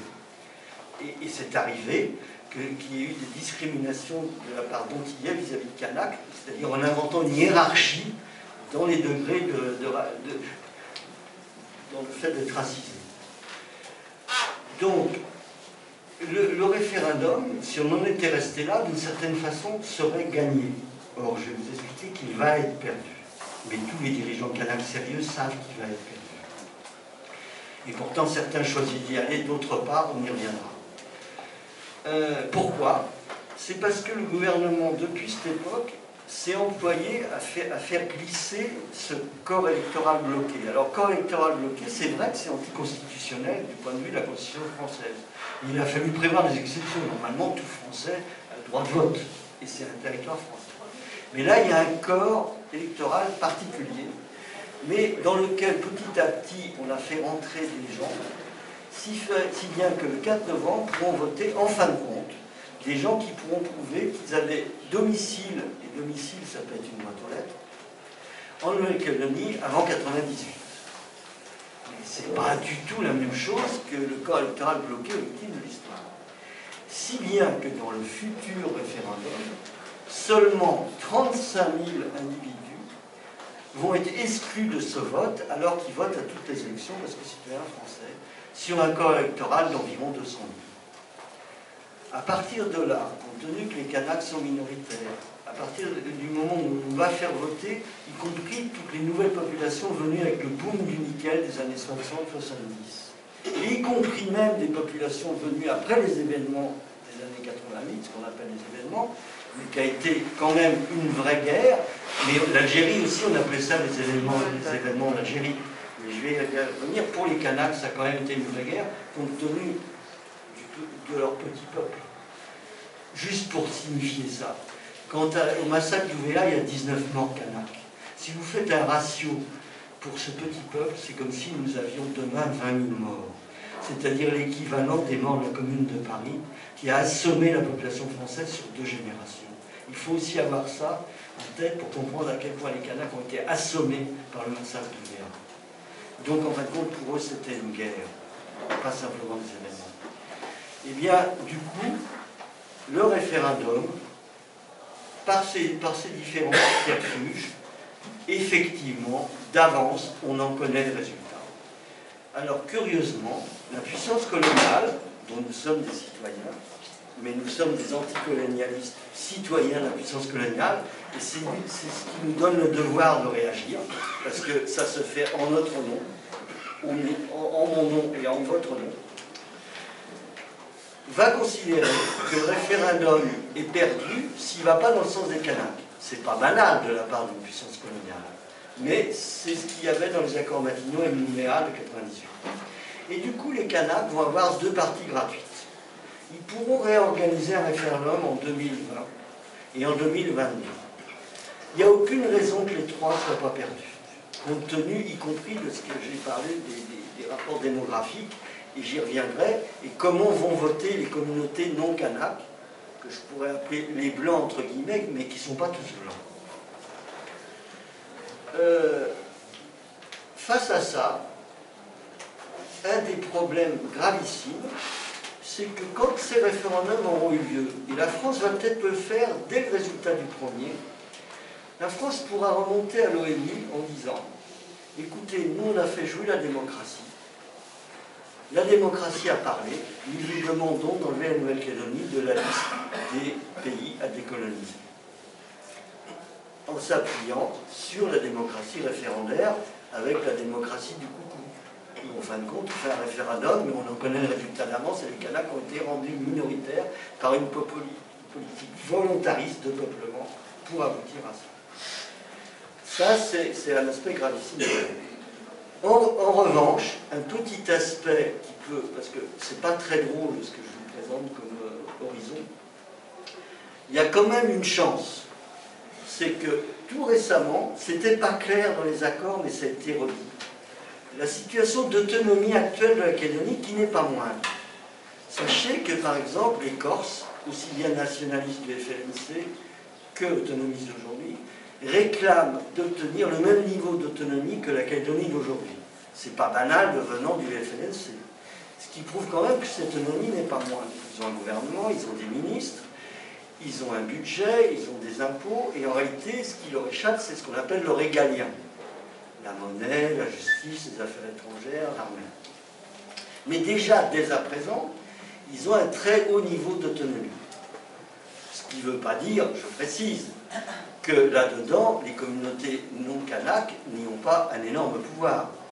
Et, c'est arrivé qu'il y ait eu des discriminations de la part d'Antillais vis-à-vis de Kanak, c'est-à-dire en inventant une hiérarchie dans les degrés de, dans le fait d'être racisé. Donc, le, référendum, si on en était resté là, d'une certaine façon, serait gagné. Or, je vais vous expliquer qu'il va être perdu. Mais tous les dirigeants canals sérieux savent qu'il va être perdu. Et pourtant, certains choisissent d'y aller, d'autre part, on y reviendra. Euh, pourquoi? C'est parce que le gouvernement, depuis cette époque, s'est employé à faire, glisser ce corps électoral bloqué. Alors, corps électoral bloqué, c'est vrai que c'est anticonstitutionnel du point de vue de la Constitution française. Il a fallu prévoir des exceptions. Normalement, tout Français a le droit de vote, et c'est un territoire français. Mais là, il y a un corps électoral particulier, mais dans lequel petit à petit on a fait rentrer des gens, si, si bien que le 4 novembre pourront voter en fin de compte des gens qui pourront prouver qu'ils avaient domicile, et domicile ça peut être une boîte aux lettres, en Nouvelle-Calédonie avant 98. Mais c'est pas du tout la même chose que le corps électoral bloqué au titre de l'histoire. Si bien que dans le futur référendum, seulement 35 000 individus vont être exclus de ce vote alors qu'ils votent à toutes les élections parce que citoyens français sur un corps électoral d'environ 200 000. À partir de là, compte tenu que les Kanaks sont minoritaires, à partir du moment où on va faire voter, y compris toutes les nouvelles populations venues avec le boom du nickel des années 60-70, et y compris même des populations venues après les événements des années 88, ce qu'on appelle les événements, mais qui a été quand même une vraie guerre, mais l'Algérie aussi, on appelait ça les événements, les événements d'Algérie. Mais je vais revenir, pour les Kanaks, ça a quand même été une vraie guerre, compte tenu de leur petit peuple. Juste pour signifier ça. Quant au massacre d'Ouvéa, il y a 19 morts Kanaks. Si vous faites un ratio pour ce petit peuple, c'est comme si nous avions demain 20 000 morts. C'est-à-dire l'équivalent des morts de la commune de Paris, qui a assommé la population française sur deux générations. Il faut aussi avoir ça en tête pour comprendre à quel point les Kanaks ont été assommés par le massacre d'Ouvéa. Donc en fin de compte, pour eux, c'était une guerre, pas simplement des événements. Eh bien, du coup, le référendum, par ces, par ces différents subterfuges, effectivement, d'avance, on en connaît le résultat. Alors, curieusement, la puissance coloniale, dont nous sommes des citoyens, mais nous sommes des anticolonialistes citoyens de la puissance coloniale, et c'est ce qui nous donne le devoir de réagir, parce que ça se fait en notre nom, en mon nom et en votre nom, va considérer que le référendum est perdu s'il ne va pas dans le sens des Kanaks. C'est pas banal de la part d'une puissance coloniale, mais c'est ce qu'il y avait dans les accords Matignon et Nouméa de 98. Et du coup, les Kanaks vont avoir deux parties gratuites. Ils pourront réorganiser un référendum en 2020 et en 2022. Il n'y a aucune raison que les trois ne soient pas perdus, compte tenu, y compris de ce que j'ai parlé des, des rapports démographiques et j'y reviendrai, et comment vont voter les communautés non kanak, que je pourrais appeler les blancs entre guillemets, mais qui ne sont pas tous blancs? Euh, face à ça, un des problèmes gravissimes, c'est que quand ces référendums auront eu lieu, et la France va peut-être le faire dès le résultat du premier, la France pourra remonter à l'ONU en disant, écoutez, nous on a fait jouer la démocratie, la démocratie a parlé, nous lui demandons d'enlever la Nouvelle-Calédonie de la liste des pays à décoloniser. En s'appuyant sur la démocratie référendaire avec la démocratie du coucou. En fin de compte, on fait un référendum, mais on en connaît le résultat d'avance, et les Kanaks ont été rendus minoritaires par une politique volontariste de peuplement pour aboutir à ça. Ça, c'est un aspect gravissime en, revanche, un petit aspect qui peut, parce que c'est pas très drôle ce que je vous présente comme euh, horizon, il y a quand même une chance. C'est que tout récemment, c'était pas clair dans les accords, mais ça a été redit. La situation d'autonomie actuelle de la Calédonie qui n'est pas moindre. Sachez que par exemple les Corses, aussi bien nationalistes du FLNC que autonomistes d'aujourd'hui, réclame d'obtenir le même niveau d'autonomie que la Calédonie d'aujourd'hui. C'est pas banal venant du FNLC. Ce qui prouve quand même que cette autonomie n'est pas moindre. Ils ont un gouvernement, ils ont des ministres, ils ont un budget, ils ont des impôts, et en réalité, ce qui leur échappe, c'est ce qu'on appelle le régalien. La monnaie, la justice, les affaires étrangères, l'armée. Mais déjà, dès à présent, ils ont un très haut niveau d'autonomie. Ce qui ne veut pas dire, je précise, que là-dedans, les communautés non kanak n'y ont pas un énorme pouvoir.